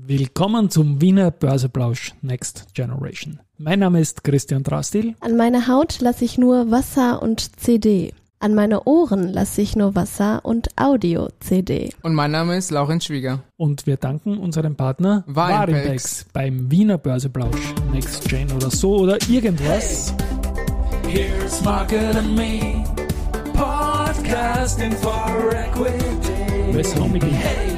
Willkommen zum Wiener Börseplausch Next Generation. Mein Name ist Christian Drastil. An meine Haut lasse ich nur Wasser und CD. An meine Ohren lasse ich nur Wasser und Audio-CD. Und mein Name ist Laurenz Schwieger. Und wir danken unserem Partner. Warimbex beim Wiener Börseplausch Next Gen oder so oder irgendwas. Here's Market and Me, podcasting for equity. Wes Homedy. Hey,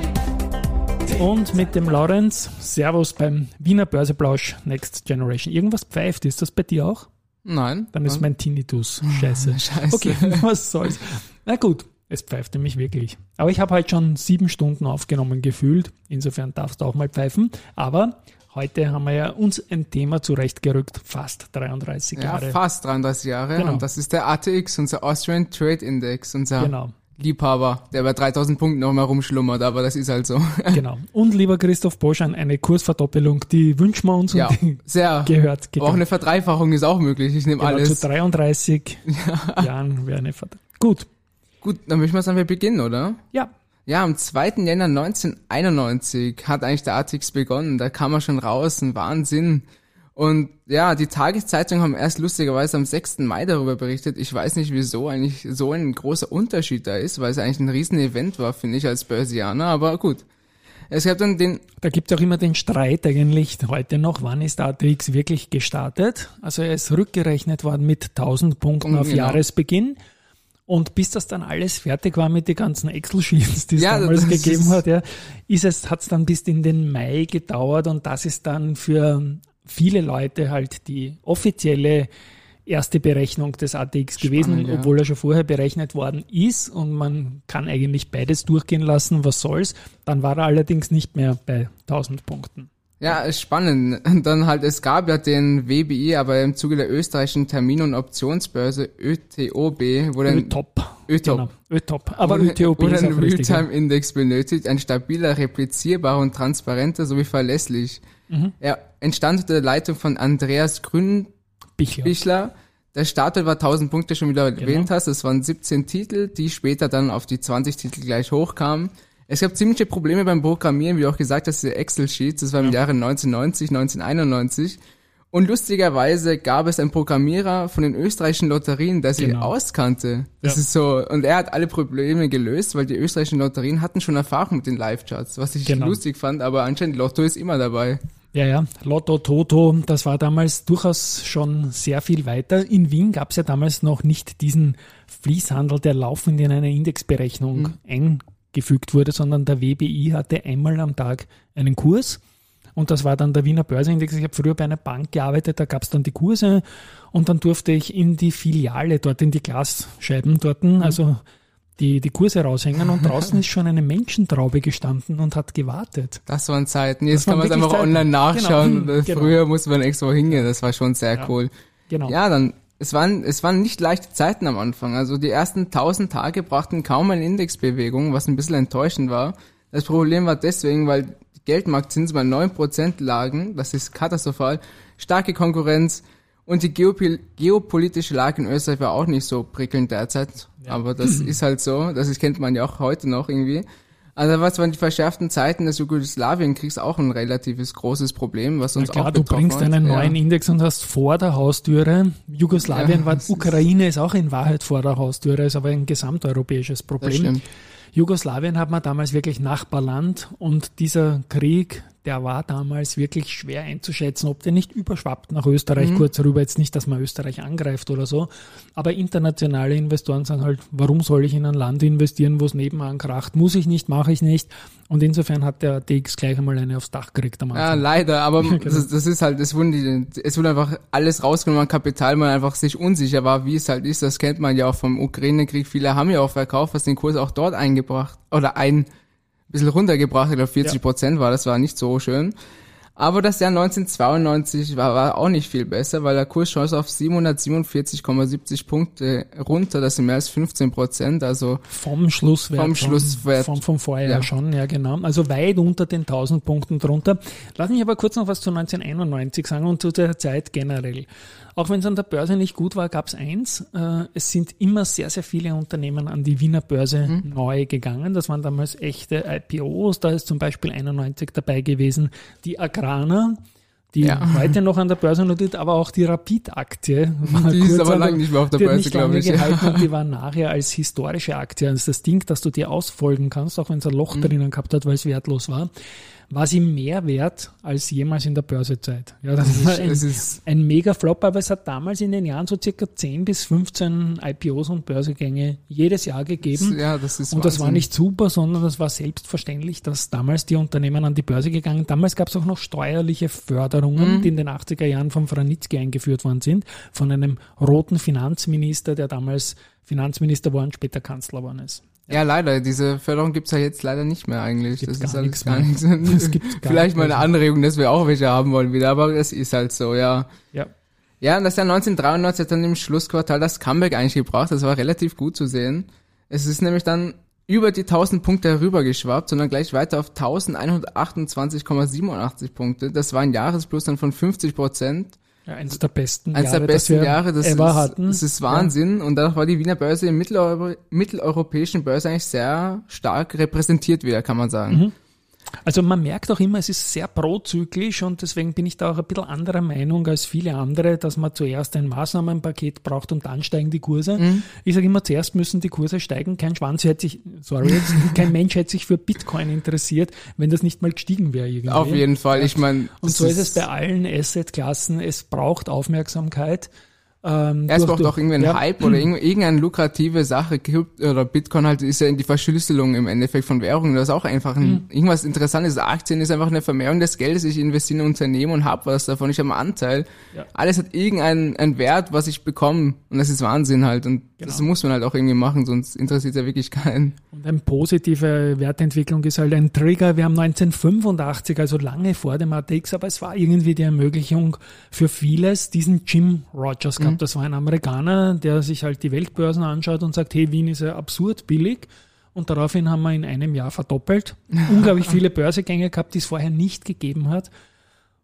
Und mit dem Laurenz, Servus beim Wiener Börseplausch Next Generation. Irgendwas pfeift, ist das bei dir auch? Nein. Dann ist mein Tinnitus. Scheiße. Scheiße. Okay, was soll's. Na gut, es pfeift nämlich wirklich. Aber ich habe heute schon sieben Stunden aufgenommen gefühlt. Insofern darfst du auch mal pfeifen. Aber heute haben wir ja uns ein Thema zurechtgerückt. Fast 33 ja, Jahre. fast 33 Jahre. Genau. Und das ist der ATX, unser Austrian Trade Index, unser Genau, Liebhaber, der bei 3000 Punkten noch mal rumschlummert, aber das ist halt so. genau. Und lieber Christoph Boschan, eine Kursverdoppelung, die wünschen wir uns ja, und sehr. gehört. Aber auch eine Verdreifachung ist auch möglich. Ich nehme genau, zu alles. 33 Jahren wäre eine Verd Gut, Gut, dann möchten wir es einfach beginnen, oder? ja, Ja, am 2. Jänner 1991 hat eigentlich der ATX begonnen. Da kam er schon raus, ein Wahnsinn. Und ja, die Tageszeitungen haben erst lustigerweise am 6. Mai darüber berichtet. Ich weiß nicht, wieso eigentlich so ein großer Unterschied da ist, weil es eigentlich ein riesen Event war, finde ich, als Börsianer, aber gut. Es gab dann den, Da gibt es auch immer den Streit eigentlich heute noch, wann ist ATX wirklich gestartet. Also er ist rückgerechnet worden mit 1000 Punkten auf genau. Jahresbeginn. Und bis das dann alles fertig war mit den ganzen Excel-Sheets, die es Ja, damals gegeben hat, ja, ist es, hat es dann bis in den Mai gedauert und das ist dann für viele Leute halt die offizielle erste Berechnung des ATX gewesen, Spannend, ja. obwohl er schon vorher berechnet worden ist und man kann eigentlich beides durchgehen lassen, was soll's. Dann war er allerdings nicht mehr bei 1000 Punkten. ja, ist spannend. Und dann halt, es gab ja den WBI, aber im Zuge der österreichischen Termin- und Optionsbörse ÖTOB, dann ÖTOP. ÖTOP. Genau. ÖTOP. Aber wurde, wurde ist ein ja. Realtime-Index benötigt, ein stabiler, replizierbarer und transparenter sowie verlässlich. Mhm. Er entstand unter der Leitung von Andreas Grünbichler. Bichler. Der Startwert war 1000 Punkte, schon wieder Genau. erwähnt hast. Das waren 17 Titel, die später dann auf die 20 Titel gleich hochkamen. Es gab ziemliche Probleme beim Programmieren, wie du auch gesagt hast, diese Excel-Sheets. Das war im Jahre 1990, 1991. Und lustigerweise gab es einen Programmierer von den österreichischen Lotterien, der sie Genau. auskannte. Das Ja. ist so, und er hat alle Probleme gelöst, weil die österreichischen Lotterien hatten schon Erfahrung mit den Live-Charts, was ich Genau. lustig fand, aber anscheinend Lotto ist immer dabei. Ja, ja. Lotto, Toto, das war damals durchaus schon sehr viel weiter. In Wien gab es ja damals noch nicht diesen Fließhandel, der laufend in eine Indexberechnung eingefügt wurde, sondern der WBI hatte einmal am Tag einen Kurs. Und das war dann der Wiener Börsenindex. Ich habe früher bei einer Bank gearbeitet, da gab es dann die Kurse und dann durfte ich in die Filiale, dort in die Glasscheiben dort, also die, die Kurse raushängen und draußen ist schon eine Menschentraube gestanden und hat gewartet. Das waren Zeiten. Jetzt kann man es einfach Zeiten. online nachschauen. Genau. Genau. Früher musste man extra hingehen. Das war schon sehr Ja. cool. Genau. Ja, dann, es waren, es waren nicht leichte Zeiten am Anfang. Also die ersten 1000 Tage brachten kaum eine Indexbewegung, was ein bisschen enttäuschend war. Das Problem war deswegen, weil die Geldmarktzinsen bei 9% lagen. Das ist katastrophal. Starke Konkurrenz. Und die Geopol geopolitische Lage in Österreich war auch nicht so prickelnd derzeit. Aber das ist halt so. Das kennt man ja auch heute noch irgendwie. Also was waren die verschärften Zeiten des Jugoslawienkriegs auch ein relatives großes Problem, was uns Na klar, auch du betroffen bringst hat. einen Ja. neuen Index und hast vor der Haustüre. Jugoslawien Ja, war, Ukraine ist auch in Wahrheit vor der Haustüre, ist aber ein gesamteuropäisches Problem. Jugoslawien hat man damals wirklich Nachbarland und dieser Krieg, der war damals wirklich schwer einzuschätzen, ob der nicht überschwappt nach Mhm. Österreich kurz rüber. Jetzt nicht, dass man Österreich angreift oder so, aber internationale Investoren sagen halt, warum soll ich in ein Land investieren, wo es nebenan kracht? Muss ich nicht, mache ich nicht. Und insofern hat der DX gleich einmal eine aufs Dach gekriegt am Ja, Anfang. leider, aber genau. das, das ist halt, es wurde, es wurde einfach alles rausgenommen an Kapital, man einfach sich unsicher war, wie es halt ist. Das kennt man ja auch vom Ukraine-Krieg. Viele haben ja auch verkauft, was den Kurs auch dort eingebracht oder ein bisschen runtergebracht. Ich glaube 40 Prozent war, das war nicht so schön. Aber das Jahr 1992 war, war auch nicht viel besser, weil der Kurs schoss auf 747,70 Punkte runter, das sind mehr als 15 Prozent, also Vom Schlusswert. Vom Schlusswert. Vom, vom Vorjahr Ja. schon, ja genau. Also weit unter den 1000 Punkten drunter. Lass mich aber kurz noch was zu 1991 sagen und zu der Zeit generell. Auch wenn es an der Börse nicht gut war, gab es eins. Äh, es sind immer sehr, sehr viele Unternehmen an die Wiener Börse Mhm. neu gegangen. Das waren damals echte IPOs. Da ist zum Beispiel 91 dabei gewesen. Die Agrana, die Ja. heute noch an der Börse notiert, aber auch die Rapid-Aktie. war Die ist aber lange nicht mehr auf der Börse, glaube ich. gehalten die war nachher als historische Aktie, also das Ding, das du dir ausfolgen kannst, auch wenn es ein Loch Mhm. drinnen gehabt hat, weil es wertlos war, war sie mehr wert als jemals in der Börsezeit. Ja, das war ein, ist, ein mega Flop, aber es hat damals in den Jahren so circa 10 bis 15 IPOs und Börsegänge jedes Jahr gegeben. ja, das ist Und das war nicht super, sondern das war selbstverständlich, dass damals die Unternehmen an die Börse gegangen. Damals gab es auch noch steuerliche Förderungen, Mhm. die in den 80er Jahren von Franitzky eingeführt worden sind, von einem roten Finanzminister, der damals Finanzminister war und später Kanzler geworden ist. Ja, leider. Diese Förderung gibt's ja jetzt leider nicht mehr eigentlich. Gibt's das ist gar alles nichts gar nichts. Gar Vielleicht nicht mal eine. Anregung, dass wir auch welche haben wollen wieder, aber das ist halt so, ja. Ja. Ja, und das Jahr 1993 hat dann im Schlussquartal das Comeback eigentlich gebracht. Das war relativ gut zu sehen. Es ist nämlich dann über die 1000 Punkte herübergeschwappt, sondern gleich weiter auf 1128,87 Punkte. Das war ein Jahresplus dann von 50 Prozent. Ja, eines der besten Eines Jahre, der besten das Jahre, das ever ist, hatten. das ist Wahnsinn. Und dadurch war die Wiener Börse im mitteleuropäischen Börse eigentlich sehr stark repräsentiert wieder, kann man sagen. Mhm. Also man merkt auch immer, es ist sehr prozyklisch und deswegen bin ich da auch ein bisschen anderer Meinung als viele andere, dass man zuerst ein Maßnahmenpaket braucht und dann steigen die Kurse. Mhm. Ich sage immer, zuerst müssen die Kurse steigen. Kein Schwanz hätte sich, sorry, jetzt, kein Mensch hätte sich für Bitcoin interessiert, wenn das nicht mal gestiegen wäre irgendwie. Auf jeden Fall. Ich meine, Und so ist es bei allen Assetklassen. Es braucht Aufmerksamkeit. Ähm, Ja, es braucht auch irgendwie einen ja. Hype oder irgend- irgendeine lukrative Sache. Oder Bitcoin halt ist ja in die Verschlüsselung im Endeffekt von Währungen. Das ist auch einfach ein, Mhm. irgendwas Interessantes. Aktien ist einfach eine Vermehrung des Geldes. Ich investiere in ein Unternehmen und habe was davon. Ich habe einen Anteil. Ja. Alles hat irgendeinen einen Wert, was ich bekomme. Und das ist Wahnsinn halt. Und das Genau. muss man halt auch irgendwie machen, sonst interessiert ja wirklich keinen. Und eine positive Wertentwicklung ist halt ein Trigger. Wir haben 1985, also lange vor dem ATX, aber es war irgendwie die Ermöglichung für vieles, diesen Jim Rogers gehabt. Das war ein Amerikaner, der sich halt die Weltbörsen anschaut und sagt, hey, Wien ist ja absurd billig. Und daraufhin haben wir in einem Jahr verdoppelt. Unglaublich viele Börsegänge gehabt, die es vorher nicht gegeben hat.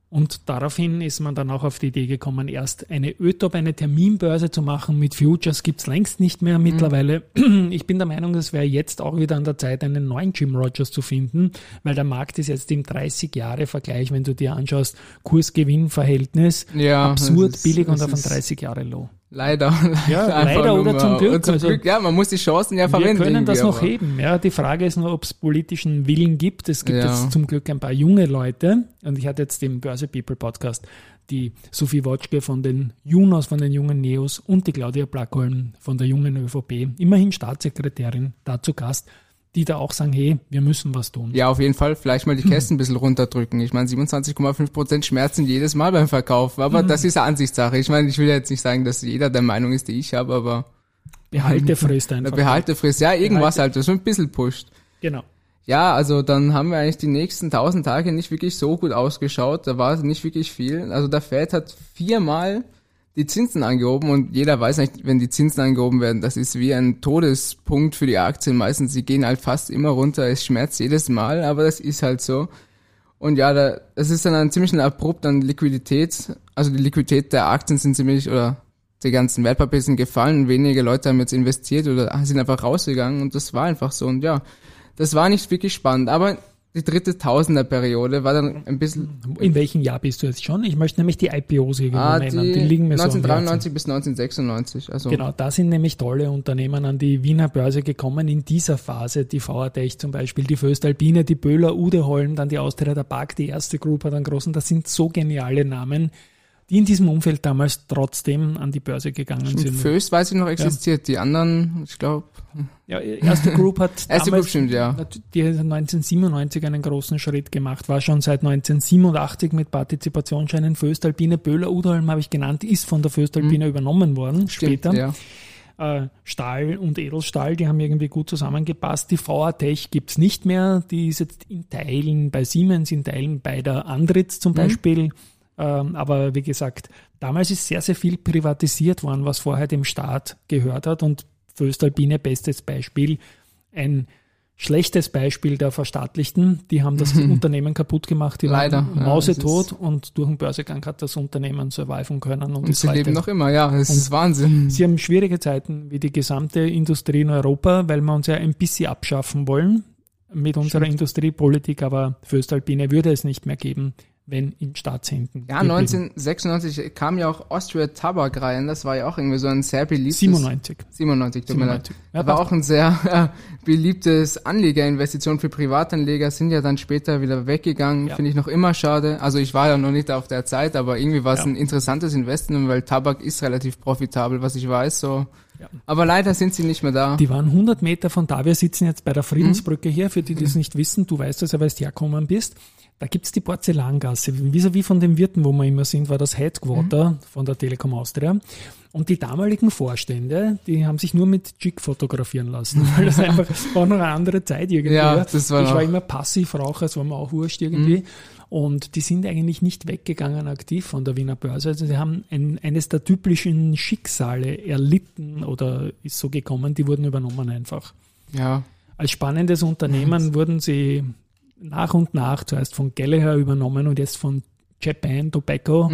Und daraufhin ist man dann auch auf die Idee gekommen, erst eine ÖTOP, eine Terminbörse zu machen mit Futures, gibt's längst nicht mehr mittlerweile. Ich bin der Meinung, es wäre jetzt auch wieder an der Zeit, einen neuen Jim Rogers zu finden, weil der Markt ist jetzt im 30-Jahre-Vergleich, wenn du dir anschaust, Kurs-Gewinn-Verhältnis, Ja, absurd es billig und es auf ein ist 30-Jahre-Low. Leider. Ja, Einfach leider oder zum Glück, Zum also- Glück. Ja, man muss die Chancen ja Wir verwenden. können das noch aber- heben. Ja, die Frage ist nur, ob es politischen Willen gibt. Es gibt Ja. jetzt zum Glück ein paar junge Leute. Und ich hatte jetzt im Börse People Podcast die Sophie Wotschke von den Junos, von den jungen Neos und die Claudia Plackholm von der jungen ÖVP, immerhin Staatssekretärin, da zu Gast, die da auch sagen, hey, wir müssen was tun. Ja, auf jeden Fall vielleicht mal die Kästen ein bisschen runterdrücken. Ich meine, 27,5% Schmerzen jedes Mal beim Verkauf. Aber Mhm. das ist eine Ansichtssache. Ich meine, ich will jetzt nicht sagen, dass jeder der Meinung ist, die ich habe, aber Behalte Frist der einfach. Behaltefrist, ja, irgendwas Behalte- halt, das so ein bisschen pusht. Genau. Ja, also dann haben wir eigentlich die nächsten 1000 Tage nicht wirklich so gut ausgeschaut. Da war nicht wirklich viel. Also der Fed hat viermal die Zinsen angehoben und jeder weiß nicht, wenn die Zinsen angehoben werden, das ist wie ein Todespunkt für die Aktien. Meistens, sie gehen halt fast immer runter. Es schmerzt jedes Mal, aber das ist halt so. Und ja, da, das ist dann ein ziemlich abrupt an Liquidität. Also die Liquidität der Aktien sind ziemlich, oder die ganzen Wertpapiere sind gefallen. Wenige Leute haben jetzt investiert oder sind einfach rausgegangen und das war einfach so. Und ja, das war nicht wirklich spannend. Aber die dritte Tausenderperiode war dann ein bisschen In welchem Jahr bist du jetzt schon? Ich möchte nämlich die IPOs irgendwo ah, nennen. die Die liegen mir so am Herzen. 1993 bis 1996. Also Genau, da sind nämlich tolle Unternehmen an die Wiener Börse gekommen in dieser Phase. Die VATech zum Beispiel, die Föstalpine, die Böhler, Udeholm, dann die Austria der Park, die erste Group hat einen großen. Das sind so geniale Namen, die in diesem Umfeld damals trotzdem an die Börse gegangen sind. Föst weiß ich noch existiert. Die anderen, ich glaube, Ja, erste Group hat Erste damals, Group stimmt, ja. Die hat 1997 einen großen Schritt gemacht, war schon seit 1987 mit Partizipationsscheinen Föstalpine, Böhler, Udeholm habe ich genannt, ist von der Föstalpine übernommen worden Mhm. stimmt, später. ja. Äh, Stahl und Edelstahl, die haben irgendwie gut zusammengepasst. Die VA-Tech gibt's nicht mehr. Die ist jetzt in Teilen bei Siemens, in Teilen bei der Andritz zum Beispiel. Ähm, aber wie gesagt, damals ist sehr, sehr viel privatisiert worden, was vorher dem Staat gehört hat. Und Föstalpine, bestes Beispiel, ein schlechtes Beispiel der Verstaatlichten. Die haben das Unternehmen kaputt gemacht, die Leider, waren ja, mausetot ist- und durch den Börsegang hat das Unternehmen surviven können. Und, Und sie leben noch immer, ja, das ist Wahnsinn. Sie haben schwierige Zeiten wie die gesamte Industrie in Europa, weil wir uns ja ein bisschen abschaffen wollen mit unserer Industriepolitik, aber Föstalpine würde es nicht mehr geben, wenn in Staatshänden. Ja, geblieben. 1996 kam ja auch Austria Tabak rein, das war ja auch irgendwie so ein sehr beliebtes... 97. 97, tut mir leid. 97. Ja, war auch ein sehr äh, beliebtes Anlegerinvestition für Privatanleger, sind ja dann später wieder weggegangen, Ja. finde ich noch immer schade. Also ich war ja noch nicht auf der Zeit, aber irgendwie war es Ja. ein interessantes Investment, weil Tabak ist relativ profitabel, was ich weiß, so. Ja. Aber leider sind sie nicht mehr da. Die waren 100 Meter von da. Wir sitzen jetzt bei der Friedensbrücke hier. Für die, die es Mhm. nicht wissen, du weißt das ja, weil du herkommen bist. Da gibt's die Porzellangasse. Vis-à-vis von dem Wirten, wo wir immer sind, war das Headquarter Mhm. von der Telekom Austria. Und die damaligen Vorstände, die haben sich nur mit Jig fotografieren lassen, weil das einfach war noch eine andere Zeit irgendwie. Ja, das war ich war immer Passivraucher, es war mir auch wurscht irgendwie. Und die sind eigentlich nicht weggegangen aktiv von der Wiener Börse. Also sie haben ein, eines der typischen Schicksale erlitten oder ist so gekommen, die wurden übernommen einfach. Ja, Als spannendes Unternehmen wurden sie nach und nach zuerst von Gallagher übernommen und jetzt von Japan Tobacco.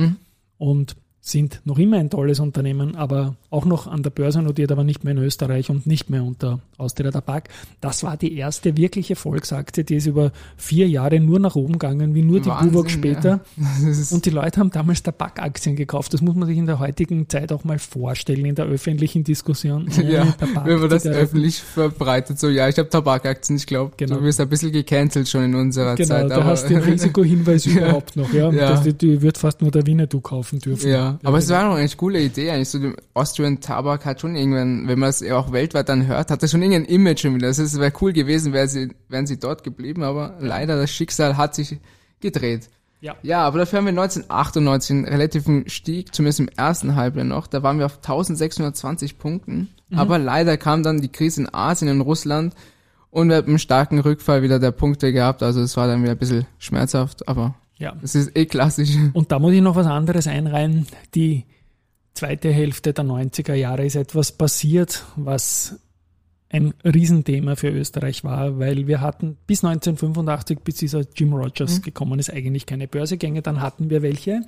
Und sind noch immer ein tolles Unternehmen, aber auch noch an der Börse notiert, aber nicht mehr in Österreich und nicht mehr unter Austria Tabak. Das war die erste wirkliche Volksaktie, die ist über vier Jahre nur nach oben gegangen, wie nur die Buwok später. Das ist, Und die Leute haben damals Tabakaktien gekauft. Das muss man sich in der heutigen Zeit auch mal vorstellen, in der öffentlichen Diskussion. Ja, Tabak- wenn man das öffentlich verbreitet, so ja, ich habe Tabakaktien, ich glaube, Genau. du wirst ein bisschen gecancelt schon in unserer Genau, Zeit. da aber, hast du den Risikohinweis Ja. überhaupt noch, ja. Ja. Dass die, die wird fast nur der Winnetou kaufen dürfen. Ja, aber es war noch eine coole Idee eigentlich. So, die Austrian Tabak hat schon irgendwann, wenn man es ja auch weltweit dann hört, hat das schon irgendein Image schon wieder. Das wäre cool gewesen, wäre sie, wären sie dort geblieben, aber leider das Schicksal hat sich gedreht. Ja. Ja, aber dafür haben wir 1998 einen relativen Stieg, zumindest im ersten Halbjahr noch. Da waren wir auf 1620 Punkten. Mhm. Aber leider kam dann die Krise in Asien und Russland und wir haben einen starken Rückfall wieder der Punkte gehabt. Also es war dann wieder ein bisschen schmerzhaft, aber ja. es ist eh klassisch. Und da muss ich noch was anderes einreihen. Die zweite Hälfte der 90er Jahre ist etwas passiert, was ein Riesenthema für Österreich war, weil wir hatten bis 1985, bis dieser Jim Rogers gekommen ist, eigentlich keine Börsegänge, dann hatten wir welche.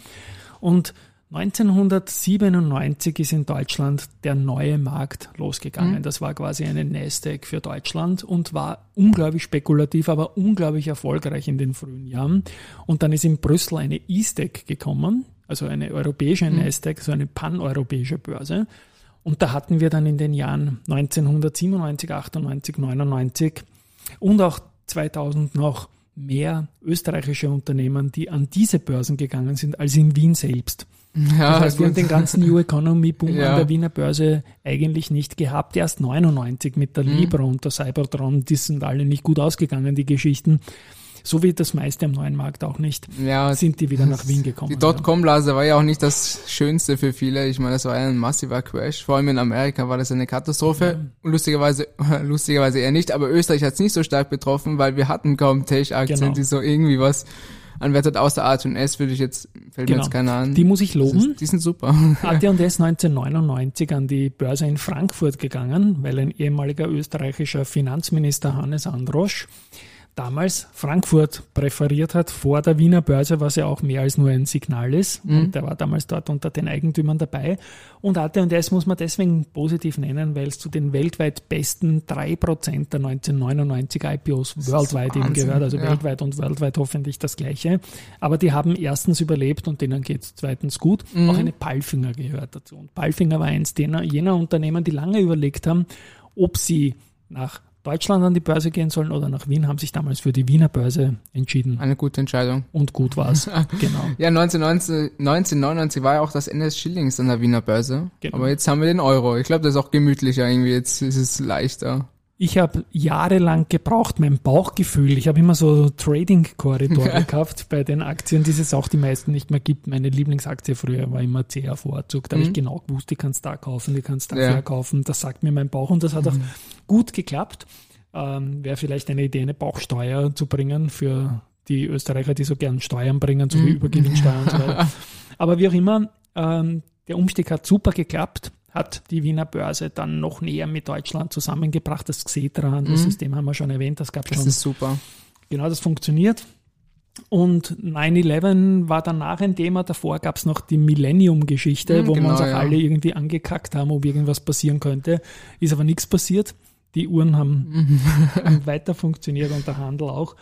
Und 1997 ist in Deutschland der neue Markt losgegangen. Das war quasi eine Nasdaq für Deutschland und war unglaublich spekulativ, aber unglaublich erfolgreich in den frühen Jahren. Und dann ist in Brüssel eine E-Stack gekommen, also eine europäische Nasdaq, so eine paneuropäische Börse. Und da hatten wir dann in den Jahren 1997, 98, 99 und auch 2000 noch mehr österreichische Unternehmen, die an diese Börsen gegangen sind, als in Wien selbst. Ja, Das heißt, wir haben den ganzen New Economy Boom Ja. an der Wiener Börse eigentlich nicht gehabt. Erst 99 mit der Mhm. Libra und der Cybertron, die sind alle nicht gut ausgegangen, die Geschichten. So wie das meiste am neuen Markt auch nicht, ja, sind die wieder nach Wien gekommen. Die Dotcom-Blase war ja auch nicht das Schönste für viele. Ich meine, das war ja ein massiver Crash. Vor allem in Amerika war das eine Katastrophe. Und lustigerweise, lustigerweise eher nicht. Aber Österreich hat es nicht so stark betroffen, weil wir hatten kaum Tech-Aktien, Genau. die so irgendwie was anwertet. Außer A&S würde ich jetzt, fällt mir Genau. jetzt keiner an. Die muss ich loben. ist, die sind super. AT&S 1999 an die Börse in Frankfurt gegangen, weil ein ehemaliger österreichischer Finanzminister Hannes Androsch damals Frankfurt präferiert hat vor der Wiener Börse, was ja auch mehr als nur ein Signal ist. Mhm. Und der war damals dort unter den Eigentümern dabei. Und AT&S muss man deswegen positiv nennen, weil es zu den weltweit besten 3% der 1999 IPOs worldwide eben gehört. Also ja. weltweit und worldwide hoffentlich das Gleiche. Aber die haben erstens überlebt und denen geht es zweitens gut. Mhm. Auch eine Palfinger gehört dazu. Und Palfinger war eins dener, jener Unternehmen, die lange überlegt haben, ob sie nach Deutschland an die Börse gehen sollen oder nach Wien, haben sich damals für die Wiener Börse entschieden. Eine gute Entscheidung. Und gut war's. genau. Ja, 1990, 1999 war ja auch das Ende des Schillings an der Wiener Börse. Genau. Aber jetzt haben wir den Euro. Ich glaube, das ist auch gemütlicher irgendwie. Jetzt ist es leichter. Ich habe jahrelang gebraucht, mein Bauchgefühl. Ich habe immer so Trading-Korridore gehabt bei den Aktien, die es auch die meisten nicht mehr gibt. Meine Lieblingsaktie früher war immer CA Vorzug. Da habe ich genau gewusst, die kannst da kaufen, die kannst da Ja. verkaufen. Das sagt mir mein Bauch und das hat auch gut geklappt. Ähm, Wäre vielleicht eine Idee, eine Bauchsteuer zu bringen für die Österreicher, die so gern Steuern bringen, so wie Übergewinnsteuer und so weiter. Aber wie auch immer, ähm, der Umstieg hat super geklappt, hat die Wiener Börse dann noch näher mit Deutschland zusammengebracht. Das Xetra, das System haben wir schon erwähnt, das gab Das schon ist super. genau das funktioniert. Und 9-11 war danach ein Thema. Davor gab es noch die Millennium-Geschichte, Hm, wo wir genau, uns auch ja. alle irgendwie angekackt haben, ob irgendwas passieren könnte. Ist aber nichts passiert. Die Uhren haben weiter funktioniert und der Handel auch.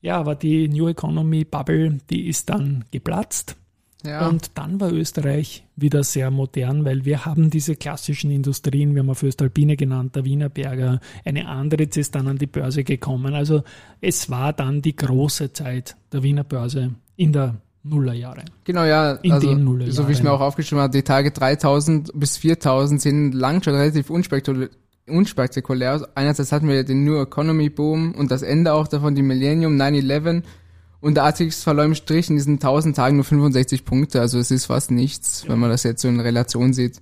Ja, aber die New Economy Bubble, die ist dann geplatzt. Ja. Und dann war Österreich wieder sehr modern, weil wir haben diese klassischen Industrien, wir haben auf Östalpine genannt, der Wienerberger, eine andere ist dann an die Börse gekommen. Also es war dann die große Zeit der Wiener Börse in der Nullerjahre. Genau, ja, In also, den Nullerjahren. so wie ich mir auch aufgeschrieben habe, die Tage 3000 bis 4000 sind lang schon relativ unspektakulär. unspektakulär. Einerseits hatten wir den New Economy Boom und das Ende auch davon, die Millennium 9-11 und der ATX verlor im Strich in diesen 1000 Tagen nur 65 Punkte, also es ist fast nichts, wenn man das jetzt so in Relation sieht.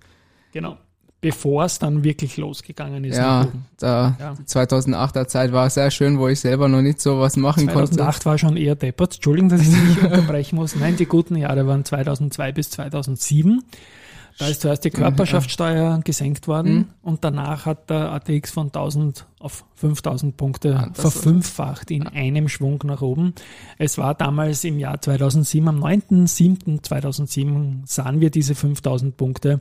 Genau. Bevor es dann wirklich losgegangen ist. Ja, da Ja. die 2008er Zeit war sehr schön, wo ich selber noch nicht so was machen konnte. 2008 war schon eher deppert. Entschuldigung, dass ich dich unterbrechen muss. Nein, die guten Jahre waren 2002 bis 2007. Da ist zuerst die Körperschaftssteuer gesenkt worden Mhm. und danach hat der ATX von 1000 auf 5000 Punkte Ah, verfünffacht in einem Schwung nach oben. Es war damals im Jahr 2007, am 9.7.2007 sahen wir diese 5000 Punkte,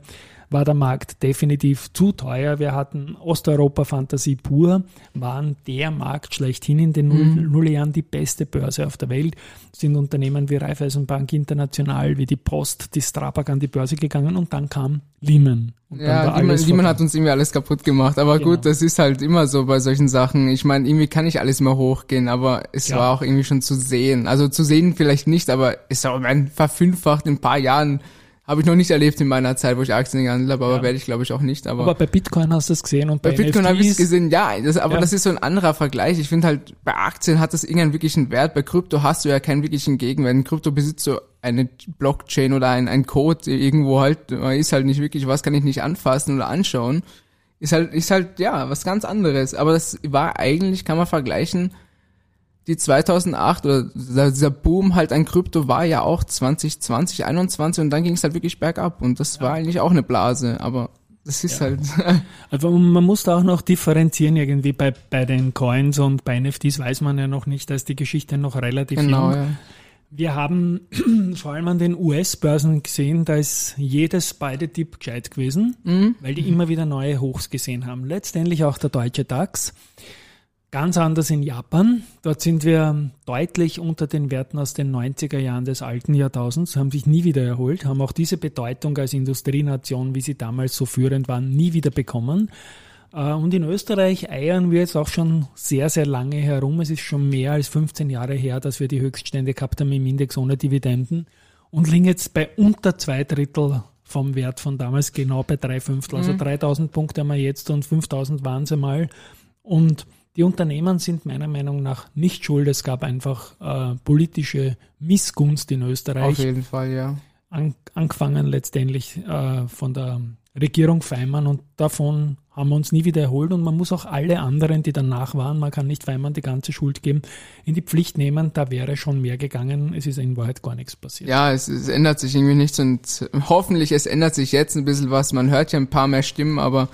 war der Markt definitiv zu teuer. Wir hatten Osteuropa-Fantasie pur, waren der Markt schlechthin in den Null Nullerjahren die beste Börse auf der Welt. Sind Unternehmen wie Raiffeisenbank International, wie die Post, die Strabag an die Börse gegangen und dann kam Lehman. Ja, Lehman, Lehman hat uns irgendwie alles kaputt gemacht. Aber Genau. gut, das ist halt immer so bei solchen Sachen. Ich meine, irgendwie kann nicht alles immer hochgehen, aber es Ja. war auch irgendwie schon zu sehen. Also zu sehen vielleicht nicht, aber es war verfünffacht in ein paar Jahren. Habe ich noch nicht erlebt in meiner Zeit, wo ich Aktien gehandelt habe, aber Ja. werde ich glaube ich auch nicht. Aber, Aber bei Bitcoin hast du es gesehen und bei, bei Bitcoin habe ich es gesehen, ja, das, aber Ja. das ist so ein anderer Vergleich. Ich finde halt, bei Aktien hat das irgendeinen wirklichen Wert. Bei Krypto hast du ja keinen wirklichen Gegenwert. In Krypto besitzt du eine Blockchain oder ein, ein Code irgendwo halt, man ist halt nicht wirklich, was kann ich nicht anfassen oder anschauen. Ist halt, ist halt, ja, was ganz anderes. Aber das war eigentlich, kann man vergleichen, die 2008 oder dieser Boom halt an Krypto war ja auch 2020, 21 und dann ging es halt wirklich bergab und das war eigentlich auch eine Blase, aber das ist halt, Also man muss da auch noch differenzieren irgendwie bei, bei den Coins und bei NFTs weiß man ja noch nicht, da ist die Geschichte noch relativ genau, jung. ja. Wir haben vor allem an den US-Börsen gesehen, da ist jedes beide Tipp gescheit gewesen, Mhm. weil die immer wieder neue Hochs gesehen haben. Letztendlich auch der deutsche DAX. Ganz anders in Japan. Dort sind wir deutlich unter den Werten aus den 90er Jahren des alten Jahrtausends, haben sich nie wieder erholt, haben auch diese Bedeutung als Industrienation, wie sie damals so führend waren, nie wieder bekommen. Äh, Und in Österreich eiern wir jetzt auch schon sehr, sehr lange herum. Es ist schon mehr als 15 Jahre her, dass wir die Höchststände gehabt haben im Index ohne Dividenden und liegen jetzt bei unter zwei Drittel vom Wert von damals, genau bei drei Fünftel. Also 3000 Punkte haben wir jetzt und 5000 waren es einmal. Und die Unternehmen sind meiner Meinung nach nicht schuld. Es gab einfach äh, politische Missgunst in Auf Österreich jeden Fall, ja. an, angefangen letztendlich äh, von der Regierung Feimann und davon haben wir uns nie wieder erholt und man muss auch alle anderen, die danach waren, man kann nicht Feimann die ganze Schuld geben, in die Pflicht nehmen, da wäre schon mehr gegangen, es ist in Wahrheit gar nichts passiert. Ja, es, es ändert sich irgendwie nichts und hoffentlich es ändert sich jetzt ein bisschen was. Man hört ja ein paar mehr Stimmen, aber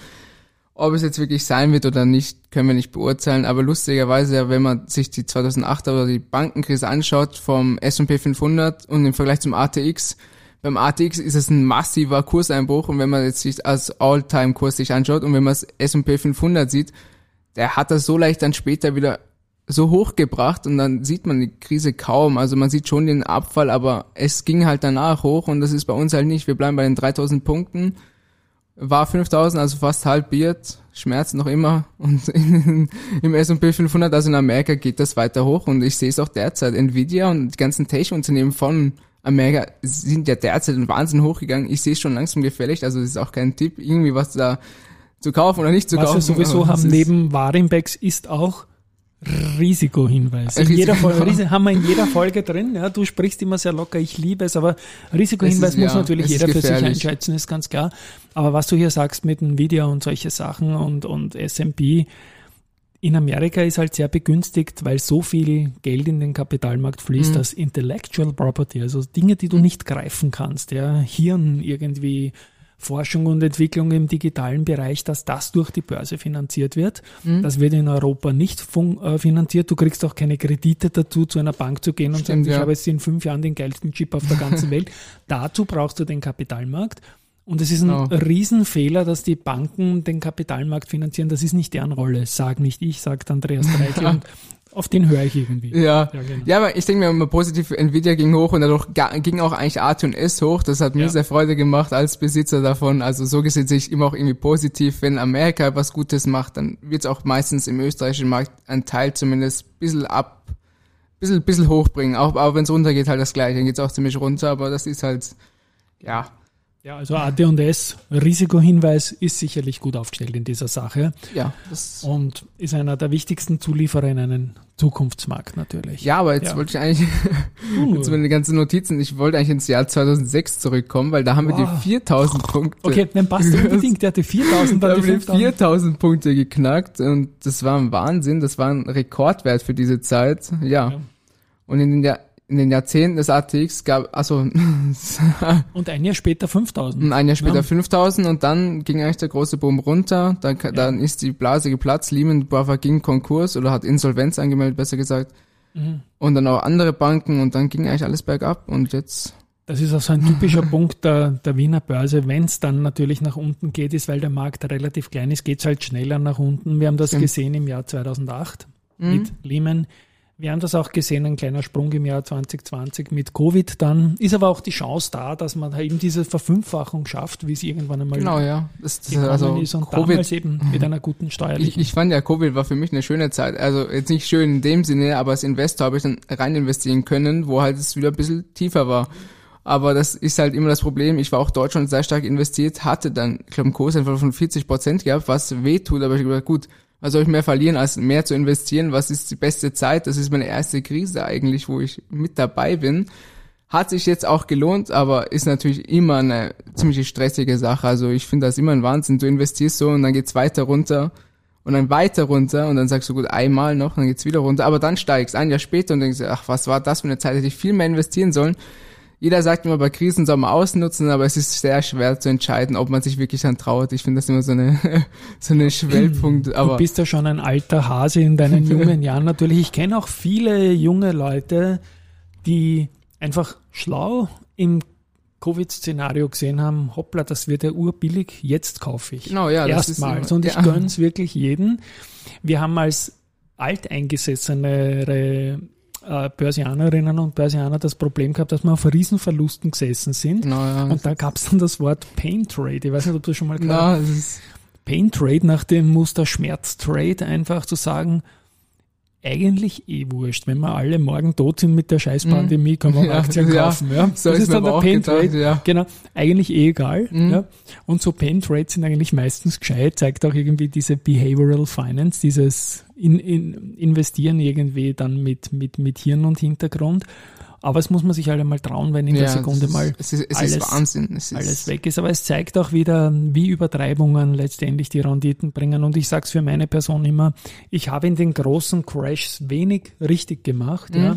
ob es jetzt wirklich sein wird oder nicht, können wir nicht beurteilen. Aber lustigerweise, wenn man sich die 2008er oder die Bankenkrise anschaut vom S&P 500 und im Vergleich zum ATX, beim ATX ist es ein massiver Kurseinbruch und wenn man jetzt sich als All-Time-Kurs sich anschaut und wenn man das S&P 500 sieht, der hat das so leicht dann später wieder so hochgebracht und dann sieht man die Krise kaum. Also man sieht schon den Abfall, aber es ging halt danach hoch und das ist bei uns halt nicht. Wir bleiben bei den 3000 Punkten. War 5000, also fast halbiert, schmerzt noch immer und in, im S&P 500, also in Amerika geht das weiter hoch und ich sehe es auch derzeit. Nvidia und die ganzen Tech-Unternehmen von Amerika sind ja derzeit in Wahnsinn hochgegangen. Ich sehe es schon langsam gefällig, also das ist auch kein Tipp, irgendwie was da zu kaufen oder nicht zu Was kaufen. wir sowieso haben es neben Warimbex ist auch Risikohinweis. In Risiko- jeder Folge, Risi- haben wir in jeder Folge drin. Ja, du sprichst immer sehr locker, ich liebe es, aber Risikohinweis ist- muss ja, natürlich jeder für sich einschätzen, ist ganz klar. Aber was du hier sagst mit Nvidia und solche Sachen und, und S&P, in Amerika ist halt sehr begünstigt, weil so viel Geld in den Kapitalmarkt fließt, Mhm. dass Intellectual Property, also Dinge, die du nicht greifen kannst, ja, Hirn irgendwie, Forschung und Entwicklung im digitalen Bereich, dass das durch die Börse finanziert wird. Mhm. Das wird in Europa nicht äh, finanziert. Du kriegst auch keine Kredite dazu, zu einer Bank zu gehen und Stimmt, sagen, ich ja. habe jetzt in fünf Jahren den geilsten Chip auf der ganzen Welt. Dazu brauchst du den Kapitalmarkt. Und es ist ein Genau. Riesenfehler, dass die Banken den Kapitalmarkt finanzieren. Das ist nicht deren Rolle. Sag nicht ich, sagt Andreas Dreikl. und auf den höre ich irgendwie. Ja. Ja, genau. ja, aber ich denke mir immer positiv, Nvidia ging hoch und dadurch ging auch eigentlich AT&S hoch. Das hat mir Ja. sehr Freude gemacht als Besitzer davon. Also so gesehen sehe ich immer auch irgendwie positiv. Wenn Amerika was Gutes macht, dann wird es auch meistens im österreichischen Markt ein Teil zumindest bisschen ab, bisschen, bisschen hochbringen. Auch, auch wenn es runtergeht, halt das gleiche. Dann geht es auch ziemlich runter, aber das ist halt, ja, Ja, also AT&S, Risikohinweis, ist sicherlich gut aufgestellt in dieser Sache ja, und ist einer der wichtigsten Zulieferer in einen Zukunftsmarkt natürlich. ja, aber jetzt Ja. wollte ich eigentlich, Uh, jetzt meine ganzen Notizen, ich wollte eigentlich ins Jahr 2006 zurückkommen, weil da haben wir Wow. die 4000 Punkte. okay, dann passt unbedingt. Der hatte 4000, Da dann haben die wir die 5000. 4000 Punkte geknackt und das war ein Wahnsinn, das war ein Rekordwert für diese Zeit, ja. Ja. Und in den, Jahr, in den Jahrzehnten des ATX gab, also Und ein Jahr später 5000. ein Jahr später Ja. 5000 und dann ging eigentlich der große Boom runter, dann, ka- dann ist die Blase geplatzt, Lehman Brothers ging Konkurs oder hat Insolvenz angemeldet, besser gesagt. Mhm. Und dann auch andere Banken und dann ging eigentlich alles bergab und jetzt, Das ist auch so ein typischer Punkt der, der Wiener Börse. Wenn es dann natürlich nach unten geht, ist, weil der Markt relativ klein ist, geht es halt schneller nach unten. Wir haben das Stimmt. gesehen im Jahr 2008 Mhm. mit Lehman. Wir haben das auch gesehen, ein kleiner Sprung im Jahr 2020 mit Covid. Dann ist aber auch die Chance da, dass man eben diese Verfünffachung schafft, wie es irgendwann einmal genau, ja. Das, das, also ist und Covid, damals eben mit einer guten Ich, steuerlichen. ich fand ja, Covid war für mich eine schöne Zeit. Also jetzt nicht schön in dem Sinne, aber als Investor habe ich dann rein investieren können, wo halt es wieder ein bisschen tiefer war. Aber das ist halt immer das Problem. Ich war auch Deutschland sehr stark investiert, hatte dann, ich glaube, einen Kurs einfach von 40 Prozent gehabt, was weh tut. Aber ich habe gut, was soll ich mehr verlieren, als mehr zu investieren? Was ist die beste Zeit? Das ist meine erste Krise eigentlich, wo ich mit dabei bin. Hat sich jetzt auch gelohnt, aber ist natürlich immer eine ziemlich stressige Sache. Also ich finde das immer ein Wahnsinn. Du investierst so und dann geht's weiter runter und dann weiter runter und dann sagst du gut einmal noch, dann geht's wieder runter, aber dann steigst ein Jahr später und denkst, ach, was war das für eine Zeit, hätte ich viel mehr investieren sollen. Jeder sagt immer, bei Krisen soll man ausnutzen, aber es ist sehr schwer zu entscheiden, ob man sich wirklich dann traut. Ich finde das immer so eine, so eine Schwellpunkt, Du aber bist ja schon ein alter Hase in deinen jungen Jahren natürlich. Ich kenne auch viele junge Leute, die einfach schlau im Covid-Szenario gesehen haben, hoppla, das wird ja urbillig, jetzt kaufe ich. genau, ja, das ist Erstmals. Und ich ja. gönn's wirklich jeden. Wir haben als alteingesessenere äh, Börsianerinnen und Börsianer das Problem gehabt, dass wir auf Riesenverlusten gesessen sind. Genau, ja. Und da gab's dann das Wort Pain Trade. Ich weiß nicht, ob du schon mal gehört das ist, Pain Trade nach dem Muster Schmerz Trade einfach zu sagen, eigentlich eh wurscht. Wenn wir alle morgen tot sind mit der Scheißpandemie, kann man Mhm. Ja, Aktien ja. kaufen. Ja. so das ist dann der Pain gedacht, Trade. ja. Genau, eigentlich eh egal. Mhm. Ja. Und so Pain Trades sind eigentlich meistens gescheit, zeigt auch irgendwie diese Behavioral Finance, dieses in, in, Investieren irgendwie dann mit, mit, mit Hirn und Hintergrund. Aber es muss man sich halt einmal trauen, wenn in der ja, Sekunde es ist, mal es ist, es alles- ist Wahnsinn. Es ist, alles weg ist. Aber es zeigt auch wieder, wie Übertreibungen letztendlich die Renditen bringen. Und ich sage es für meine Person immer, ich habe in den großen Crashs wenig richtig gemacht, ja,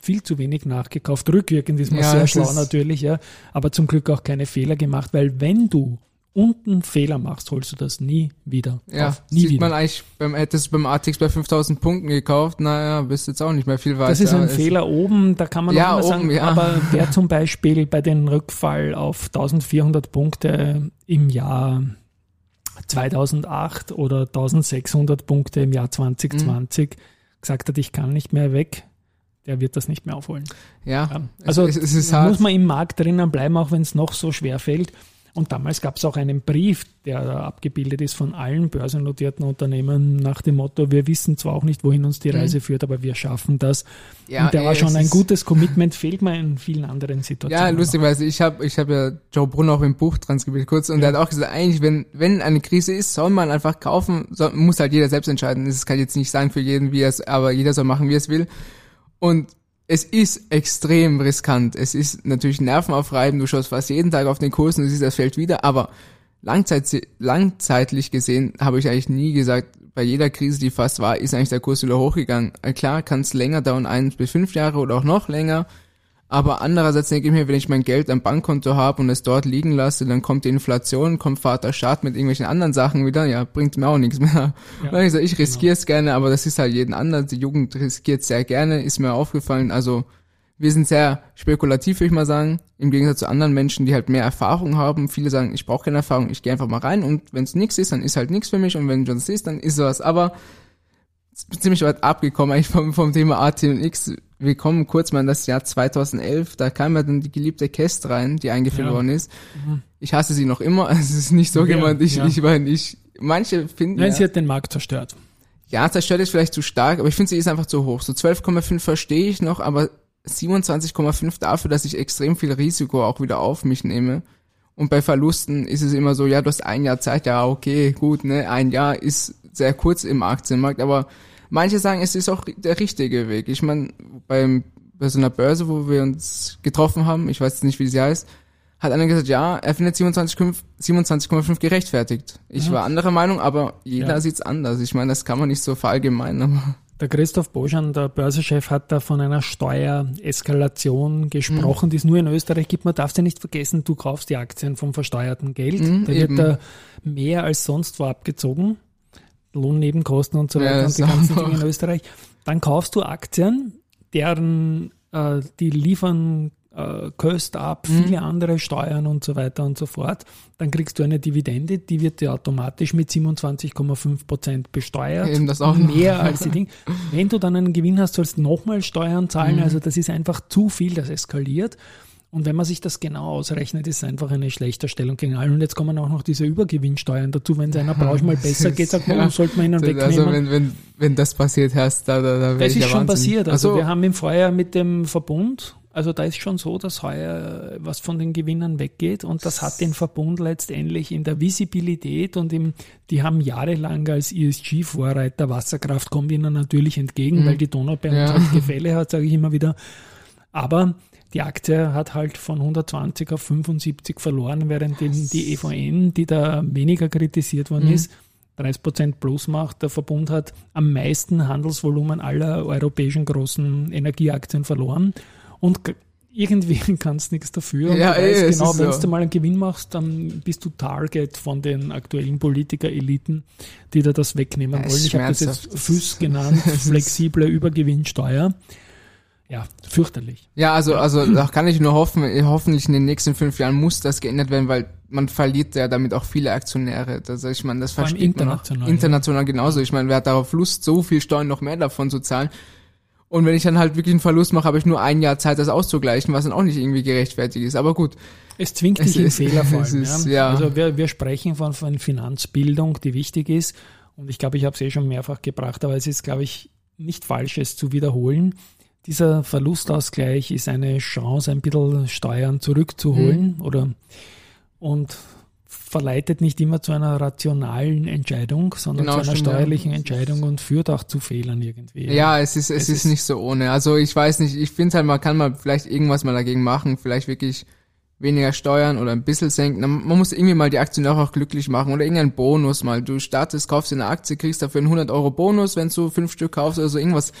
viel zu wenig nachgekauft. Rückwirkend ist man Mhm. Ja, sehr schlau natürlich, ja, aber zum Glück auch keine Fehler gemacht, weil wenn du unten Fehler machst, holst du das nie wieder. Ja, auf. nie sieht wieder. man eigentlich, beim, hättest du beim ATX bei 5000 Punkten gekauft, naja, bist jetzt auch nicht mehr viel weiter. Das ist ein Es- Fehler oben, da kann man Ja, noch immer oben, sagen, ja. aber wer zum Beispiel bei den Rückfall auf 1400 Punkte im Jahr 2008 oder 1600 Punkte im Jahr 2020 Mhm. gesagt hat, ich kann nicht mehr weg, der wird das nicht mehr aufholen. Ja, Ja. Also es, es muss man im Markt drinnen bleiben, auch wenn es noch so schwer fällt. Und damals gab es auch einen Brief, der abgebildet ist von allen börsennotierten Unternehmen nach dem Motto, wir wissen zwar auch nicht, wohin uns die Reise führt, aber wir schaffen das. Mhm. Ja, und der ey, war schon ein gutes Commitment, fehlt mir in vielen anderen Situationen. Ja, lustigerweise, ich habe ich hab ja Joe Brunner auch im Buch transkribiert kurz und der hat auch gesagt, eigentlich, wenn, wenn eine Krise ist, soll man einfach kaufen, soll, muss halt jeder selbst entscheiden. Das kann ich jetzt nicht sagen für jeden, wie er es, aber jeder soll machen, wie er es will. Und es ist extrem riskant. Es ist natürlich nervenaufreibend. Du schaust fast jeden Tag auf den Kurs und siehst, das fällt wieder. Aber langzeit, langzeitlich gesehen habe ich eigentlich nie gesagt, bei jeder Krise, die fast war, ist eigentlich der Kurs wieder hochgegangen. Klar, kann es länger dauern, eins bis fünf Jahre oder auch noch länger. Aber andererseits denke ich mir, wenn ich mein Geld am Bankkonto habe und es dort liegen lasse, dann kommt die Inflation, kommt Vater Staat mit irgendwelchen anderen Sachen wieder, ja, bringt mir auch nichts mehr. Ja, ich, sag, ich riskiere es gerne, aber das ist halt jeden anderen. Die Jugend riskiert sehr gerne, ist mir aufgefallen. Also wir sind sehr spekulativ, würde ich mal sagen, im Gegensatz zu anderen Menschen, die halt mehr Erfahrung haben. Viele sagen, ich brauche keine Erfahrung, ich gehe einfach mal rein und wenn es nichts ist, dann ist halt nichts für mich und wenn es ist, dann ist sowas. Aber ziemlich weit abgekommen eigentlich vom, vom Thema AT&X. Wir kommen kurz mal in das Jahr 2011, da kam ja dann die geliebte Kest rein, die eingeführt Ja. worden ist. Ich hasse sie noch immer, es ist nicht so Ja, gemeint, ich, ja. ich meine, ich, manche finden Nein, ja, sie hat den Markt zerstört. ja, zerstört ist vielleicht zu stark, aber ich finde, sie ist einfach zu hoch. So 12,5 verstehe ich noch, aber 27,5 dafür, dass ich extrem viel Risiko auch wieder auf mich nehme. Und bei Verlusten ist es immer so, ja, du hast ein Jahr Zeit, ja, okay, gut, ne, ein Jahr ist sehr kurz im Aktienmarkt, aber manche sagen, es ist auch der richtige Weg. Ich meine, beim, bei so einer Börse, wo wir uns getroffen haben, ich weiß jetzt nicht, wie sie heißt, hat einer gesagt, ja, er findet 27,5 27,5 gerechtfertigt. Ich war anderer Meinung, aber jeder Ja. sieht's anders. Ich meine, das kann man nicht so verallgemeinern. Der Christoph Boschan, der Börsenchef, hat da von einer Steuereskalation gesprochen, die es nur in Österreich gibt. Man darf ja nicht vergessen, du kaufst die Aktien vom versteuerten Geld. Mhm, da eben. wird da mehr als sonst wo abgezogen. Lohnnebenkosten und so Ja, weiter das und die ganzen noch. Dinge in Österreich. Dann kaufst du Aktien, deren äh, die liefern äh, Köst ab, Mhm. viele andere Steuern und so weiter und so fort. Dann kriegst du eine Dividende, die wird dir automatisch mit 27,5 Prozent besteuert. Eben das auch noch. Mehr als die Dinge. Wenn du dann einen Gewinn hast, sollst du nochmal Steuern zahlen. Mhm. Also das ist einfach zu viel, das eskaliert. Und wenn man sich das genau ausrechnet, ist es einfach eine schlechte Stellung gegen allen. Und jetzt kommen auch noch diese Übergewinnsteuern dazu. Wenn es einer Branche mal besser geht, sagt man, Ja. oh, sollte man ihnen wegnehmen. Also wenn, wenn, wenn das passiert hast, da, da, da Das ist ja schon wahnsinnig. passiert. Also Ach so. wir haben im Vorjahr mit dem Verbund, also da ist schon so, dass heuer was von den Gewinnern weggeht und das hat den Verbund letztendlich in der Visibilität und im, die haben jahrelang als ESG-Vorreiter Wasserkraft kommt ihnen natürlich entgegen, weil die Donau bei uns Ja. halt Gefälle hat, sage ich immer wieder. Aber die Aktie hat halt von 120 auf 75 verloren, während die, die EVN, die da weniger kritisiert worden Mhm. ist, 30% plus macht. Der Verbund hat am meisten Handelsvolumen aller europäischen großen Energieaktien verloren. Und irgendwie kannst du nichts dafür. Ja, du eh, genau, wenn so. du mal einen Gewinn machst, dann bist du Target von den aktuellen Politiker-Eliten, die da das wegnehmen Ja, wollen. Ich habe das jetzt. FÜS genannt, flexible Übergewinnsteuer. Ja, fürchterlich. Ja, also, also da kann ich nur hoffen, hoffentlich in den nächsten fünf Jahren muss das geändert werden, weil man verliert ja damit auch viele Aktionäre. Also ich meine, das Vor versteht man auch. international, International genauso. Ich meine, wer hat darauf Lust, so viel Steuern noch mehr davon zu zahlen? Und wenn ich dann halt wirklich einen Verlust mache, habe ich nur ein Jahr Zeit, das auszugleichen, was dann auch nicht irgendwie gerechtfertigt ist. Aber gut. Es zwingt dich in Fehler vor allem. ist- ja. ja. Also wir, wir sprechen von, von Finanzbildung, die wichtig ist. Und ich glaube, ich habe es eh schon mehrfach gebracht, aber es ist, glaube ich, nicht falsch, es zu wiederholen. Dieser Verlustausgleich ist eine Chance, ein bisschen Steuern zurückzuholen oder und verleitet nicht immer zu einer rationalen Entscheidung, sondern Genau, zu einer stimmt, ja. steuerlichen Entscheidung und führt auch zu Fehlern irgendwie. Ja, es ist, es, Es ist, ist- nicht so ohne. Also ich weiß nicht, ich finde halt, man kann mal vielleicht irgendwas mal dagegen machen, vielleicht wirklich weniger steuern oder ein bisschen senken. Man muss irgendwie mal die Aktionäre auch glücklich machen oder irgendeinen Bonus mal. Du startest, kaufst eine Aktie, kriegst dafür einen 100 Euro Bonus, wenn du fünf Stück kaufst oder so irgendwas.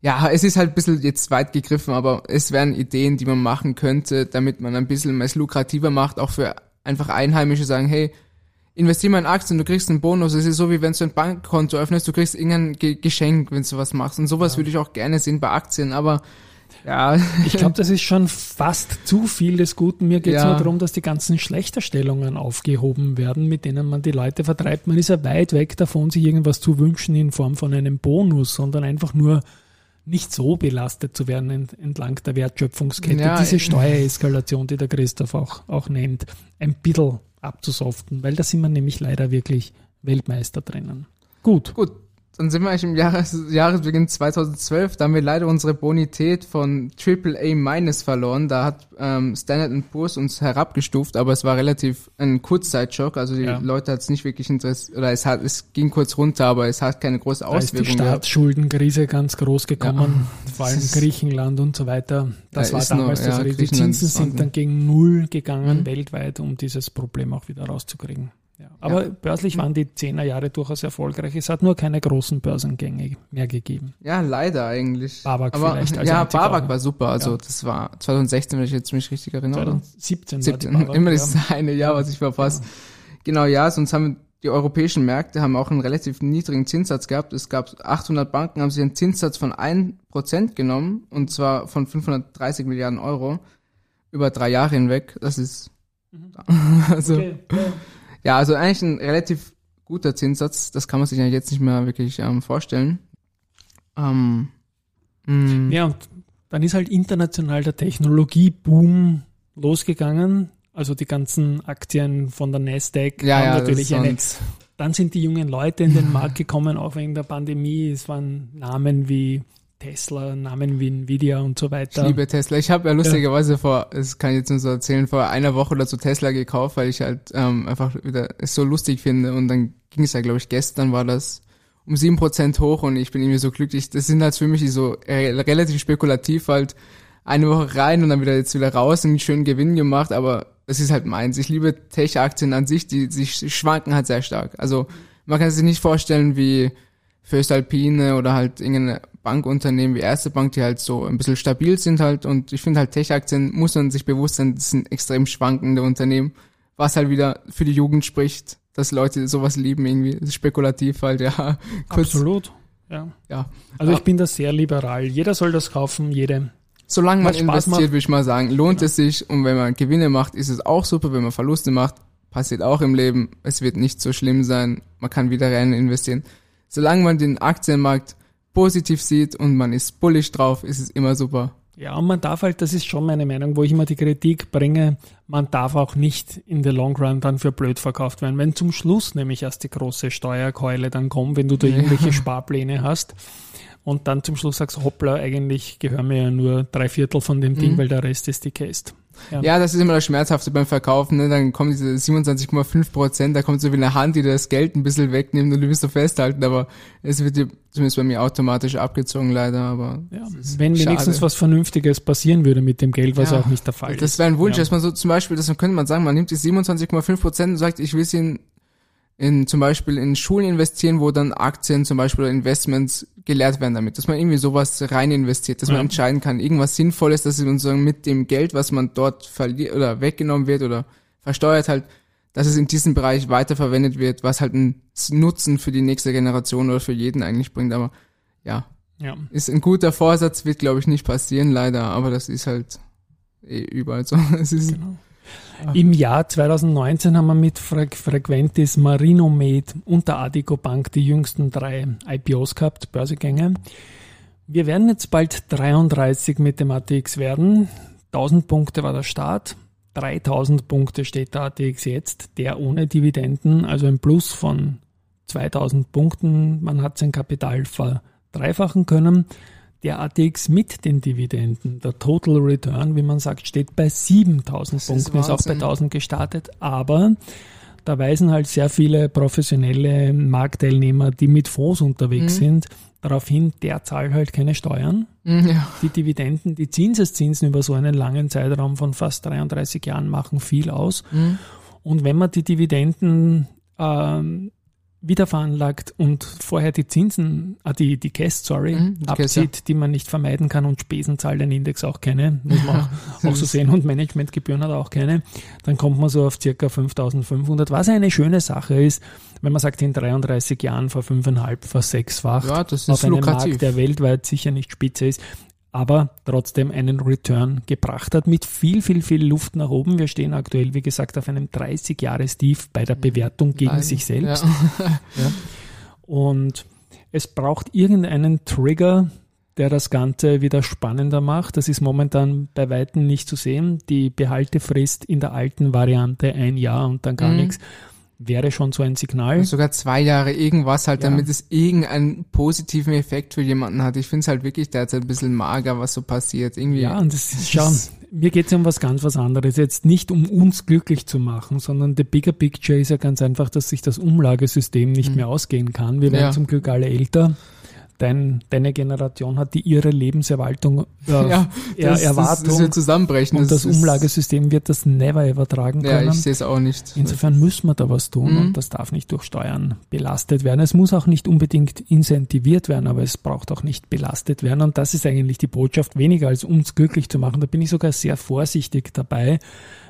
Ja, es ist halt ein bisschen jetzt weit gegriffen, aber es wären Ideen, die man machen könnte, damit man ein bisschen es lukrativer macht, auch für einfach Einheimische sagen, hey, investier mal in Aktien, du kriegst einen Bonus. Es ist so, wie wenn du ein Bankkonto öffnest, du kriegst irgendein Ge Geschenk, wenn du sowas machst. Und sowas würde ich auch gerne sehen bei Aktien, aber ja, Ich glaube, das ist schon fast zu viel des Guten. Mir geht es Ja. nur darum, dass die ganzen Schlechterstellungen aufgehoben werden, mit denen man die Leute vertreibt. Man ist ja weit weg davon, sich irgendwas zu wünschen in Form von einem Bonus, sondern einfach nur nicht so belastet zu werden ent, entlang der Wertschöpfungskette. Ja, Diese Steuereskalation, die der Christoph auch, auch nennt, ein bisschen abzusoften, weil da sind wir nämlich leider wirklich Weltmeister drinnen. Gut. Gut, dann sind wir eigentlich im Jahres Jahresbeginn 2012. Da haben wir leider unsere Bonität von AAA minus verloren. Da hat ähm, Standard Poor's uns herabgestuft, aber es war relativ ein Kurzzeitschock. Also die Ja. Leute hat es nicht wirklich interessiert, oder es hat, es ging kurz runter, aber es hat keine große Da ist die Auswirkung. Staatsschuldenkrise ganz groß gekommen, vor allem Griechenland und so weiter. Das Da war damals das ja. Die Zinsen sind dann gegen Null gegangen Mhm. weltweit, um dieses Problem auch wieder rauszukriegen. Ja. Aber Ja. börslich waren die Zehnerjahre durchaus erfolgreich. Es hat nur keine großen Börsengänge mehr gegeben. Ja, leider eigentlich. Babak aber, vielleicht als ja, Babak war super. Also Ja. das war 2016, wenn ich jetzt mich richtig erinnere. oder? 2017 war 17, die Babak, immer das eine Jahr, was ich verpasst. Genau, ja, sonst haben die europäischen Märkte haben auch einen relativ niedrigen Zinssatz gehabt. Es gab 800 Banken, haben sich einen Zinssatz von 1% genommen, und zwar von 530 Milliarden Euro über drei Jahre hinweg. Das ist, also, Okay, ja. also eigentlich ein relativ guter Zinssatz. Das kann man sich eigentlich jetzt nicht mehr wirklich ähm, vorstellen. Ähm, mh, Ja, und dann ist halt international der Technologieboom losgegangen. Also die ganzen Aktien von der Nasdaq ja, haben ja, natürlich eine. Dann sind die jungen Leute in den Markt gekommen, auch wegen der Pandemie. Es waren Namen wie Tesla, Namen wie Nvidia und so Ich weiter. liebe Tesla. Ich habe ja lustigerweise vor, das kann ich jetzt nur so erzählen, vor einer Woche oder so Tesla gekauft, weil ich halt ähm, einfach wieder es so lustig finde. Und dann ging es ja, glaube ich, gestern war das um sieben Prozent hoch und ich bin irgendwie so glücklich. Das sind halt für mich so äh, relativ spekulativ halt eine Woche rein und dann wieder jetzt wieder raus und einen schönen Gewinn gemacht, aber das ist halt meins. Ich liebe Tech-Aktien an sich, die, die schwanken halt sehr stark. Also man kann sich nicht vorstellen wie Föstalpine oder halt irgendeine Bankunternehmen wie Erste Bank, die halt so ein bisschen stabil sind halt und ich finde halt Tech-Aktien muss man sich bewusst sein, das sind extrem schwankende Unternehmen, was halt wieder für die Jugend spricht, dass Leute sowas lieben irgendwie, spekulativ halt, ja. Kurz, Absolut. Ja. ja. Also ich bin da sehr liberal. Jeder soll das kaufen, jede. Solange man investiert, würde ich mal sagen, lohnt es sich und wenn man Gewinne macht, ist es auch super, wenn man Verluste macht, passiert auch im Leben, es wird nicht so schlimm sein, man kann wieder rein investieren. Solange man den Aktienmarkt positiv sieht und man ist bullish drauf, ist es immer super. Ja, und man darf halt, das ist schon meine Meinung, wo ich immer die Kritik bringe, man darf auch nicht in the long run dann für blöd verkauft werden. Wenn zum Schluss nämlich erst die große Steuerkeule dann kommt, wenn du da irgendwelche Sparpläne hast und dann zum Schluss sagst, hoppla, eigentlich gehören mir ja nur drei Viertel von dem Ding, weil der Rest ist die Case. Ja. Ja, das ist immer das Schmerzhafte beim Verkaufen, ne? dann kommen diese 27,5 Prozent, da kommt so wie eine Hand, die dir das Geld ein bisschen wegnimmt und du willst so festhalten, aber es wird dir zumindest bei mir automatisch abgezogen leider, aber Ja. das Wenn schade. wenigstens was Vernünftiges passieren würde mit dem Geld, was Ja. auch nicht der Fall ist. Das wäre ein Wunsch, dass man so zum Beispiel, das könnte man sagen, man nimmt die 27,5 Prozent und sagt, ich will sie in, in zum Beispiel in Schulen investieren, wo dann Aktien zum Beispiel oder Investments gelehrt werden damit, dass man irgendwie sowas rein investiert, dass Ja. man entscheiden kann, irgendwas Sinnvolles, dass man sozusagen mit dem Geld, was man dort verliert oder weggenommen wird oder versteuert halt, dass es in diesem Bereich weiterverwendet wird, was halt einen Nutzen für die nächste Generation oder für jeden eigentlich bringt, aber ja, ja. ist ein guter Vorsatz, wird glaube ich nicht passieren, leider, aber das ist halt eh überall so. Es ist, Genau. Im Jahr 2019 haben wir mit Fre Frequentis, Marinomed und der Adico Bank die jüngsten drei IPOs gehabt, Börsegänge. Wir werden jetzt bald 33 mit dem ATX werden. 1000 Punkte war der Start. 3000 Punkte steht der ATX jetzt, der ohne Dividenden, also ein Plus von 2000 Punkten. Man hat sein Kapital verdreifachen können. Der ATX mit den Dividenden, der Total Return, wie man sagt, steht bei 7000 ist Punkten, ist auch bei Wahnsinn. 1000 gestartet, aber da weisen halt sehr viele professionelle Marktteilnehmer, die mit Fonds unterwegs Mhm. sind, darauf hin, der zahlt halt keine Steuern. ja. Die Dividenden, die Zinseszinsen über so einen langen Zeitraum von fast 33 Jahren machen viel aus. Mhm. Und wenn man die Dividenden ähm, wieder veranlagt und vorher die Zinsen, ah, die, die Cash, sorry, Mhm, die Cash, abzieht, die man nicht vermeiden kann und Spesen zahlt den Index auch keine, muss man auch, auch so sehen und Managementgebühren hat auch keine, dann kommt man so auf circa 5500, was eine schöne Sache ist, wenn man sagt, in 33 Jahren vor fünfeinhalb, vor sechsfach Ja, das auf ist einem lukrativ. Markt, der weltweit sicher nicht spitze ist, aber trotzdem einen Return gebracht hat mit viel, viel, viel Luft nach oben. Wir stehen aktuell, wie gesagt, auf einem 30-Jahres-Tief bei der Bewertung gegen Nein. sich selbst. Ja. Und es braucht irgendeinen Trigger, der das Ganze wieder spannender macht. Das ist momentan bei Weitem nicht zu sehen. Die Behaltefrist in der alten Variante ein Jahr und dann gar Mhm. nichts wäre schon so ein Signal. Sogar zwei Jahre irgendwas halt, Ja. damit es irgendeinen positiven Effekt für jemanden hat. Ich finde es halt wirklich derzeit ein bisschen mager, was so passiert. Irgendwie. Ja, und das ist, schau, mir geht es um was ganz was anderes. Jetzt nicht um uns glücklich zu machen, sondern the bigger picture ist ja ganz einfach, dass sich das Umlagesystem nicht Mhm. mehr ausgehen kann. Wir werden Ja. zum Glück alle älter. Dein, deine Generation hat die ihre Lebenserwartung äh, ja das, das, Erwartung das wird zusammenbrechen. und das ist- Umlagesystem wird das never ever tragen Ja, können. ich sehe es auch nicht. Insofern müssen wir da was tun Mhm. und das darf nicht durch Steuern belastet werden. Es muss auch nicht unbedingt incentiviert werden, aber es braucht auch nicht belastet werden. Und das ist eigentlich die Botschaft, weniger als uns glücklich zu machen. Da bin ich sogar sehr vorsichtig dabei,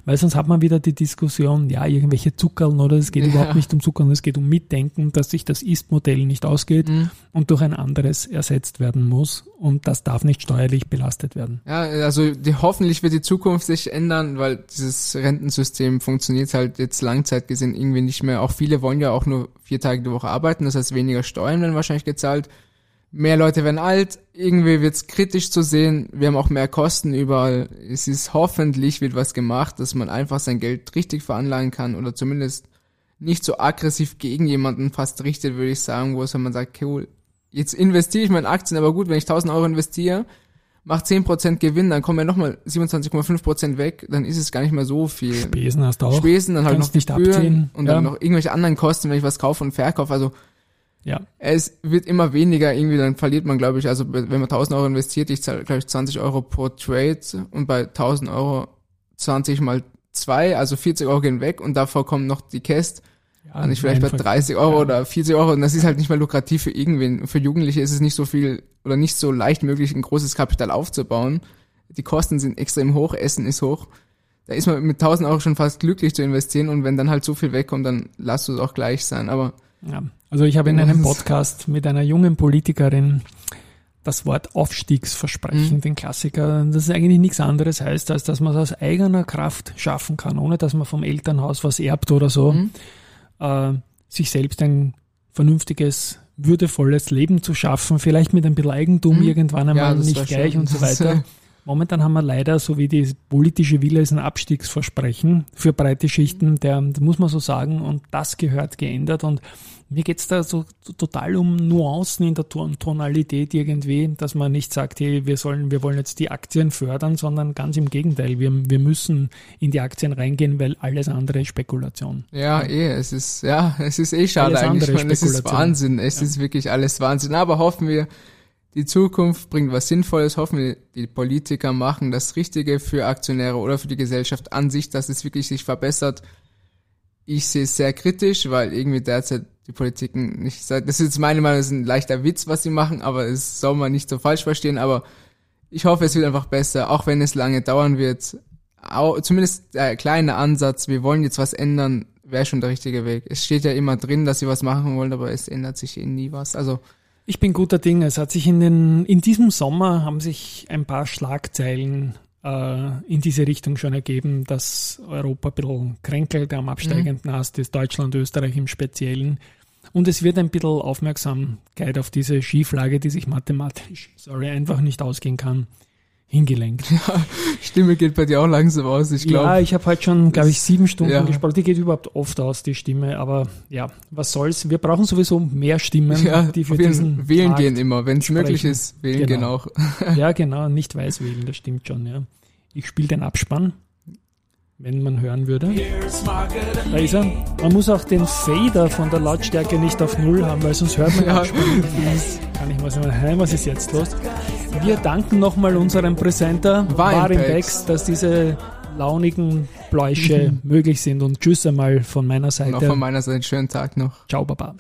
weil sonst hat man wieder die Diskussion, ja, irgendwelche Zuckerln oder es geht Ja. überhaupt nicht um Zuckerln, es geht um Mitdenken, dass sich das Ist-Modell nicht ausgeht Mhm. und durch ein anderes ersetzt werden muss. Und das darf nicht steuerlich belastet werden. Ja, also die, hoffentlich wird die Zukunft sich ändern, weil dieses Rentensystem funktioniert halt jetzt Langzeit gesehen irgendwie nicht mehr. Auch viele wollen ja auch nur vier Tage die Woche arbeiten, das heißt weniger Steuern werden wahrscheinlich gezahlt. Mehr Leute werden alt, irgendwie wird's kritisch zu sehen, wir haben auch mehr Kosten überall. Es ist hoffentlich wird was gemacht, dass man einfach sein Geld richtig veranlagen kann oder zumindest nicht so aggressiv gegen jemanden fast richtet, würde ich sagen, wo es wenn man sagt, cool, jetzt investiere ich in Aktien, aber gut, wenn ich 1000 Euro investiere, macht 10% Gewinn, dann kommen ja nochmal 27,5% weg, dann ist es gar nicht mehr so viel. Spesen hast du auch. Spesen, dann halt noch nicht Gebühren abziehen. und Ja. dann noch irgendwelche anderen Kosten, wenn ich was kaufe und verkaufe. Also Ja. es wird immer weniger, irgendwie dann verliert man, glaube ich, also wenn man 1000 Euro investiert, ich zahle, glaube ich, 20 Euro pro Trade und bei 1000 Euro 20 mal 2, also 40 Euro gehen weg und davor kommen noch die Käst, ja dann ist vielleicht bei einfach- 30 Euro ja. oder 40 Euro und das ist halt nicht mehr lukrativ für irgendwen. Für Jugendliche ist es nicht so viel oder nicht so leicht möglich, ein großes Kapital aufzubauen. Die Kosten sind extrem hoch, Essen ist hoch. Da ist man mit 1000 Euro schon fast glücklich zu investieren und wenn dann halt so viel wegkommt, dann lass du es auch gleich sein. Aber Ja. Also ich habe in einem Podcast mit einer jungen Politikerin das Wort Aufstiegsversprechen, Mhm. den Klassiker, das ist eigentlich nichts anderes heißt, als dass man es aus eigener Kraft schaffen kann, ohne dass man vom Elternhaus was erbt oder so, Mhm. äh, sich selbst ein vernünftiges, würdevolles Leben zu schaffen, vielleicht mit ein bisschen Eigentum Mhm. irgendwann einmal das nicht gleich schön. und so weiter. Momentan haben wir leider, so wie die politische Wille ist, ein Abstiegsversprechen für breite Schichten, der, das muss man so sagen, und das gehört geändert. Und mir geht's da so, total um Nuancen in der Ton Tonalität irgendwie, dass man nicht sagt, hey, wir sollen, wir wollen jetzt die Aktien fördern, sondern ganz im Gegenteil, wir, wir müssen in die Aktien reingehen, weil alles andere ist Spekulation. Ja, eh, es ist, ja, es ist eh schade Alles eigentlich. meine, es ist. Wahnsinn. Es Ja. ist wirklich alles Wahnsinn. Aber hoffen wir, die Zukunft bringt was Sinnvolles. Hoffen wir, die Politiker machen das Richtige für Aktionäre oder für die Gesellschaft an sich, dass es wirklich sich verbessert. Ich sehe es sehr kritisch, weil irgendwie derzeit die Politiken nicht, das ist jetzt meine Meinung, das ist ein leichter Witz, was sie machen, aber es soll man nicht so falsch verstehen, aber ich hoffe, es wird einfach besser, auch wenn es lange dauern wird. Au, zumindest der kleine Ansatz, wir wollen jetzt was ändern, wäre schon der richtige Weg. Es steht ja immer drin, dass sie was machen wollen, aber es ändert sich eh nie was. Also, Ich bin guter Dinge. Es hat sich in den, in diesem Sommer haben sich ein paar Schlagzeilen in diese Richtung schon ergeben, dass Europa ein bisschen kränkelt am absteigenden Ast ist, Deutschland, Österreich im Speziellen. Und es wird ein bisschen Aufmerksamkeit auf diese Schieflage, die sich mathematisch, sorry, einfach nicht ausgehen kann, hingelenkt. Stimme geht bei dir auch langsam aus, ich glaube. Ja, ich habe heute schon, glaube ich, sieben Stunden Ja. gesprochen. Die geht überhaupt oft aus, die Stimme. Aber ja, was soll's? Wir brauchen sowieso mehr Stimmen, ja, die für diesen wählen Markt gehen immer, wenn es möglich ist, wählen Genau. gehen auch. Ja, genau, nicht weiß wählen, das stimmt schon, ja. Ich spiele den Abspann, wenn man hören würde. Da ist er. Man muss auch den Fader von der Lautstärke nicht auf Null haben, weil sonst hört man Ja. Kann ich was sagen, was ist jetzt los? Wir danken nochmal unserem Präsenter Warimpex. Warimpex, dass diese launigen Bläusche möglich sind und tschüss einmal von meiner Und auch Seite. von meiner Seite einen schönen Tag noch. Ciao, Baba.